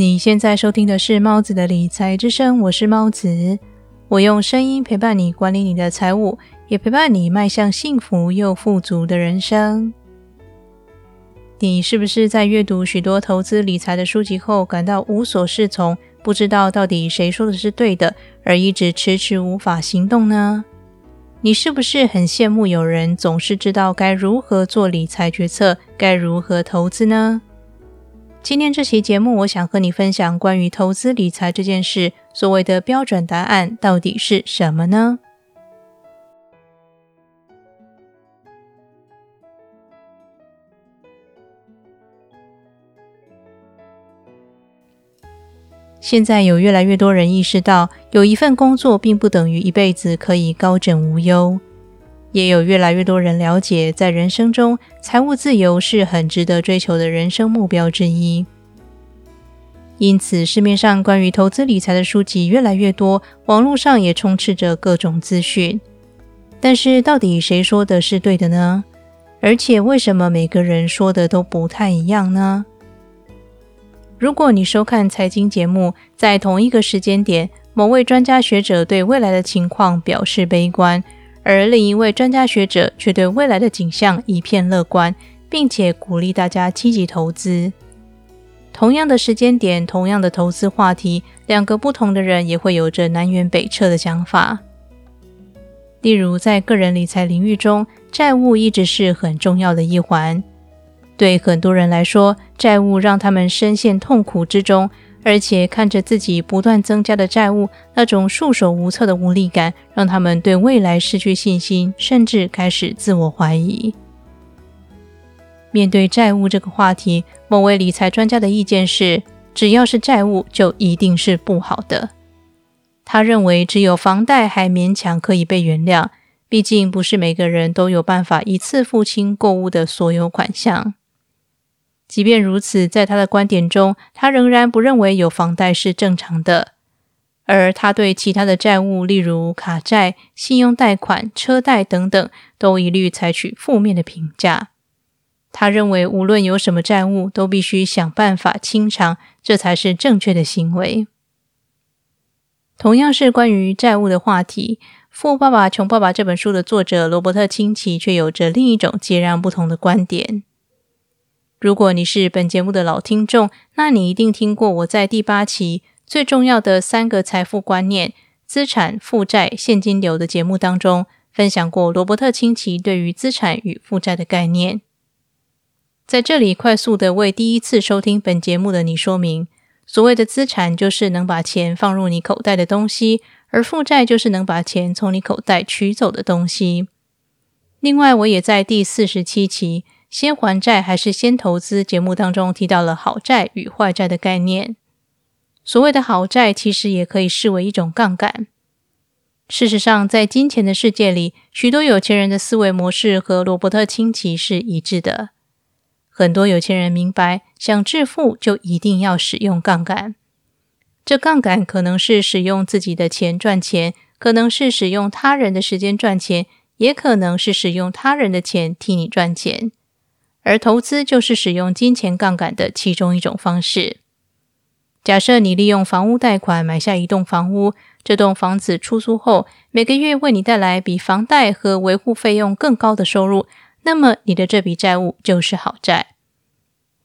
你现在收听的是猫子的理财之声，我是猫子，我用声音陪伴你管理你的财务，也陪伴你迈向幸福又富足的人生。你是不是在阅读许多投资理财的书籍后，感到无所适从，不知道到底谁说的是对的，而一直迟迟无法行动呢？你是不是很羡慕有人总是知道该如何做理财决策，该如何投资呢？今天这期节目，我想和你分享关于投资理财这件事，所谓的标准答案到底是什么呢？现在有越来越多人意识到，有一份工作并不等于一辈子可以高枕无忧。也有越来越多人了解，在人生中，财务自由是很值得追求的人生目标之一。因此，市面上关于投资理财的书籍越来越多，网络上也充斥着各种资讯。但是，到底谁说的是对的呢？而且，为什么每个人说的都不太一样呢？如果你收看财经节目，在同一个时间点，某位专家学者对未来的情况表示悲观。而另一位专家学者却对未来的景象一片乐观，并且鼓励大家积极投资。同样的时间点，同样的投资话题，两个不同的人也会有着南辕北辙的想法。例如，在个人理财领域中，债务一直是很重要的一环。对很多人来说，债务让他们深陷痛苦之中。而且看着自己不断增加的债务，那种束手无策的无力感，让他们对未来失去信心，甚至开始自我怀疑。面对债务这个话题，某位理财专家的意见是：只要是债务，就一定是不好的。他认为，只有房贷还勉强可以被原谅，毕竟不是每个人都有办法一次付清购物的所有款项。即便如此，在他的观点中，他仍然不认为有房贷是正常的。而他对其他的债务，例如卡债、信用贷款、车贷等等，都一律采取负面的评价。他认为，无论有什么债务，都必须想办法清偿，这才是正确的行为。同样是关于债务的话题，《富爸爸穷爸爸》这本书的作者罗伯特清崎却有着另一种截然不同的观点。如果你是本节目的老听众，那你一定听过我在第八期最重要的三个财富观念——资产、负债、现金流的节目当中，分享过罗伯特清崎对于资产与负债的概念。在这里，快速的为第一次收听本节目的你说明：所谓的资产就是能把钱放入你口袋的东西，而负债就是能把钱从你口袋取走的东西。另外，我也在第四十七期。先还债还是先投资？节目当中提到了好债与坏债的概念。所谓的好债，其实也可以视为一种杠杆。事实上，在金钱的世界里，许多有钱人的思维模式和罗伯特清崎是一致的。很多有钱人明白，想致富就一定要使用杠杆。这杠杆可能是使用自己的钱赚钱，可能是使用他人的时间赚钱，也可能是使用他人的钱替你赚钱。而投资就是使用金钱杠杆的其中一种方式。假设你利用房屋贷款买下一栋房屋，这栋房子出租后，每个月为你带来比房贷和维护费用更高的收入，那么你的这笔债务就是好债。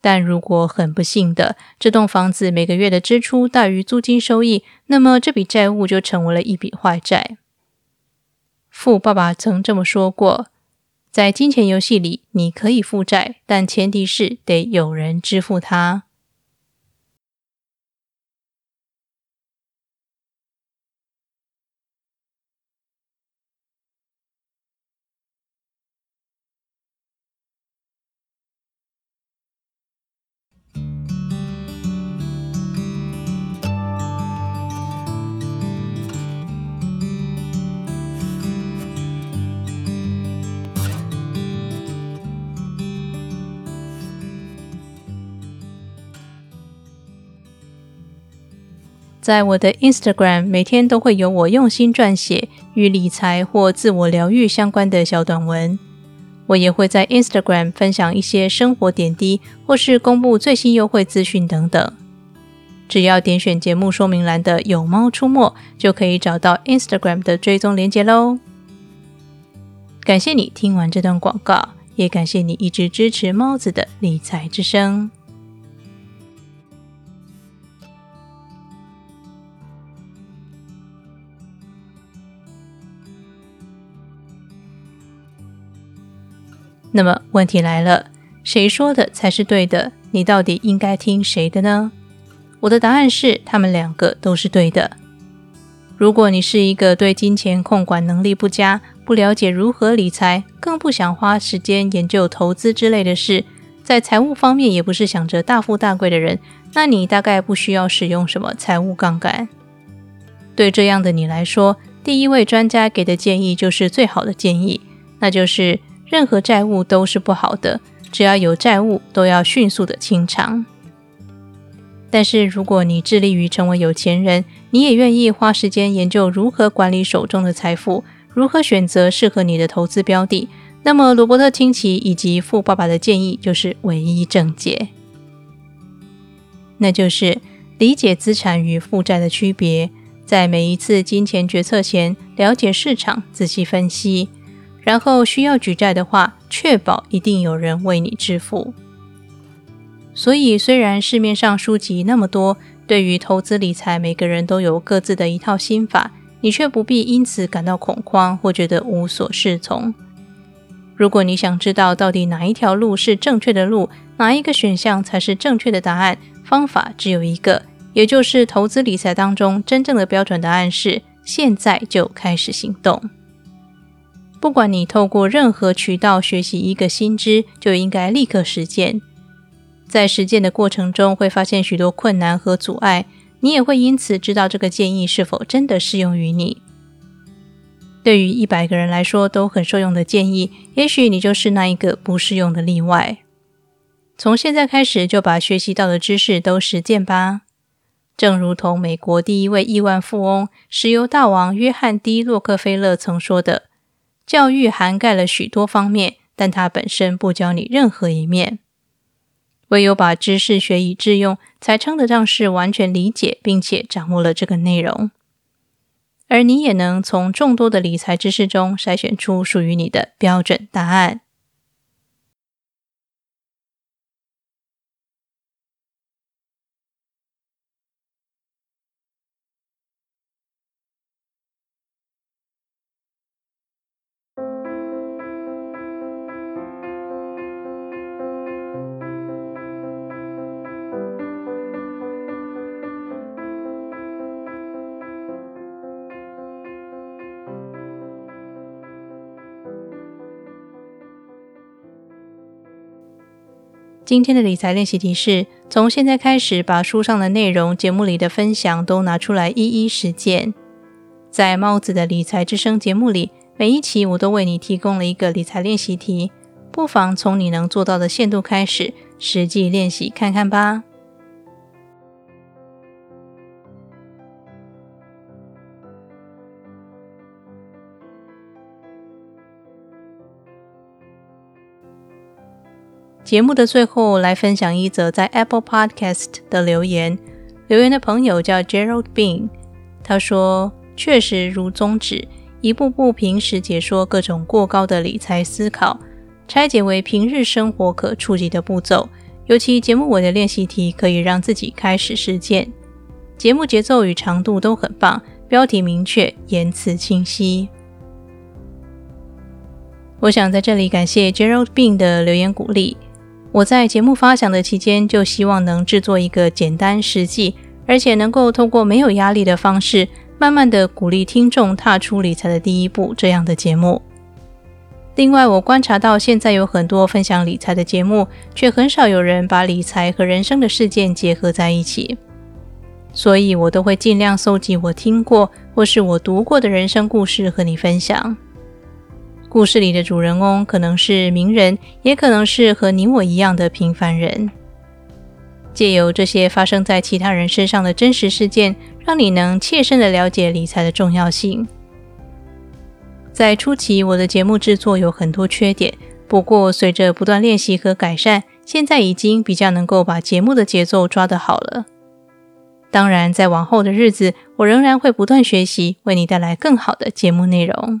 但如果很不幸的，这栋房子每个月的支出大于租金收益，那么这笔债务就成为了一笔坏债。富爸爸曾这么说过。在金钱游戏里，你可以负债，但前提是得有人支付它。在我的 Instagram，每天都会有我用心撰写与理财或自我疗愈相关的小短文。我也会在 Instagram 分享一些生活点滴，或是公布最新优惠资讯等等。只要点选节目说明栏的“有猫出没”，就可以找到 Instagram 的追踪连接喽。感谢你听完这段广告，也感谢你一直支持猫子的理财之声。那么问题来了，谁说的才是对的？你到底应该听谁的呢？我的答案是，他们两个都是对的。如果你是一个对金钱控管能力不佳、不了解如何理财，更不想花时间研究投资之类的事，在财务方面也不是想着大富大贵的人，那你大概不需要使用什么财务杠杆。对这样的你来说，第一位专家给的建议就是最好的建议，那就是。任何债务都是不好的，只要有债务，都要迅速的清偿。但是，如果你致力于成为有钱人，你也愿意花时间研究如何管理手中的财富，如何选择适合你的投资标的，那么罗伯特清崎以及富爸爸的建议就是唯一正解。那就是理解资产与负债的区别，在每一次金钱决策前，了解市场，仔细分析。然后需要举债的话，确保一定有人为你支付。所以，虽然市面上书籍那么多，对于投资理财，每个人都有各自的一套心法，你却不必因此感到恐慌或觉得无所适从。如果你想知道到底哪一条路是正确的路，哪一个选项才是正确的答案，方法只有一个，也就是投资理财当中真正的标准答案是：现在就开始行动。不管你透过任何渠道学习一个新知，就应该立刻实践。在实践的过程中，会发现许多困难和阻碍，你也会因此知道这个建议是否真的适用于你。对于一百个人来说都很受用的建议，也许你就是那一个不适用的例外。从现在开始，就把学习到的知识都实践吧。正如同美国第一位亿万富翁、石油大王约翰 ·D· 洛克菲勒曾说的。教育涵盖了许多方面，但它本身不教你任何一面。唯有把知识学以致用，才称得上是完全理解并且掌握了这个内容。而你也能从众多的理财知识中筛选出属于你的标准答案。今天的理财练习题是：从现在开始，把书上的内容、节目里的分享都拿出来一一实践。在猫子的理财之声节目里，每一期我都为你提供了一个理财练习题，不妨从你能做到的限度开始，实际练习看看吧。节目的最后，来分享一则在 Apple Podcast 的留言。留言的朋友叫 Gerald Bean，他说：“确实如宗旨，一步步平时解说各种过高的理财思考，拆解为平日生活可触及的步骤。尤其节目尾的练习题，可以让自己开始实践。节目节奏与长度都很棒，标题明确，言辞清晰。我想在这里感谢 Gerald Bean 的留言鼓励。”我在节目发想的期间，就希望能制作一个简单、实际，而且能够通过没有压力的方式，慢慢的鼓励听众踏出理财的第一步这样的节目。另外，我观察到现在有很多分享理财的节目，却很少有人把理财和人生的事件结合在一起，所以我都会尽量搜集我听过或是我读过的人生故事和你分享。故事里的主人公可能是名人，也可能是和你我一样的平凡人。借由这些发生在其他人身上的真实事件，让你能切身的了解理财的重要性。在初期，我的节目制作有很多缺点，不过随着不断练习和改善，现在已经比较能够把节目的节奏抓得好了。当然，在往后的日子，我仍然会不断学习，为你带来更好的节目内容。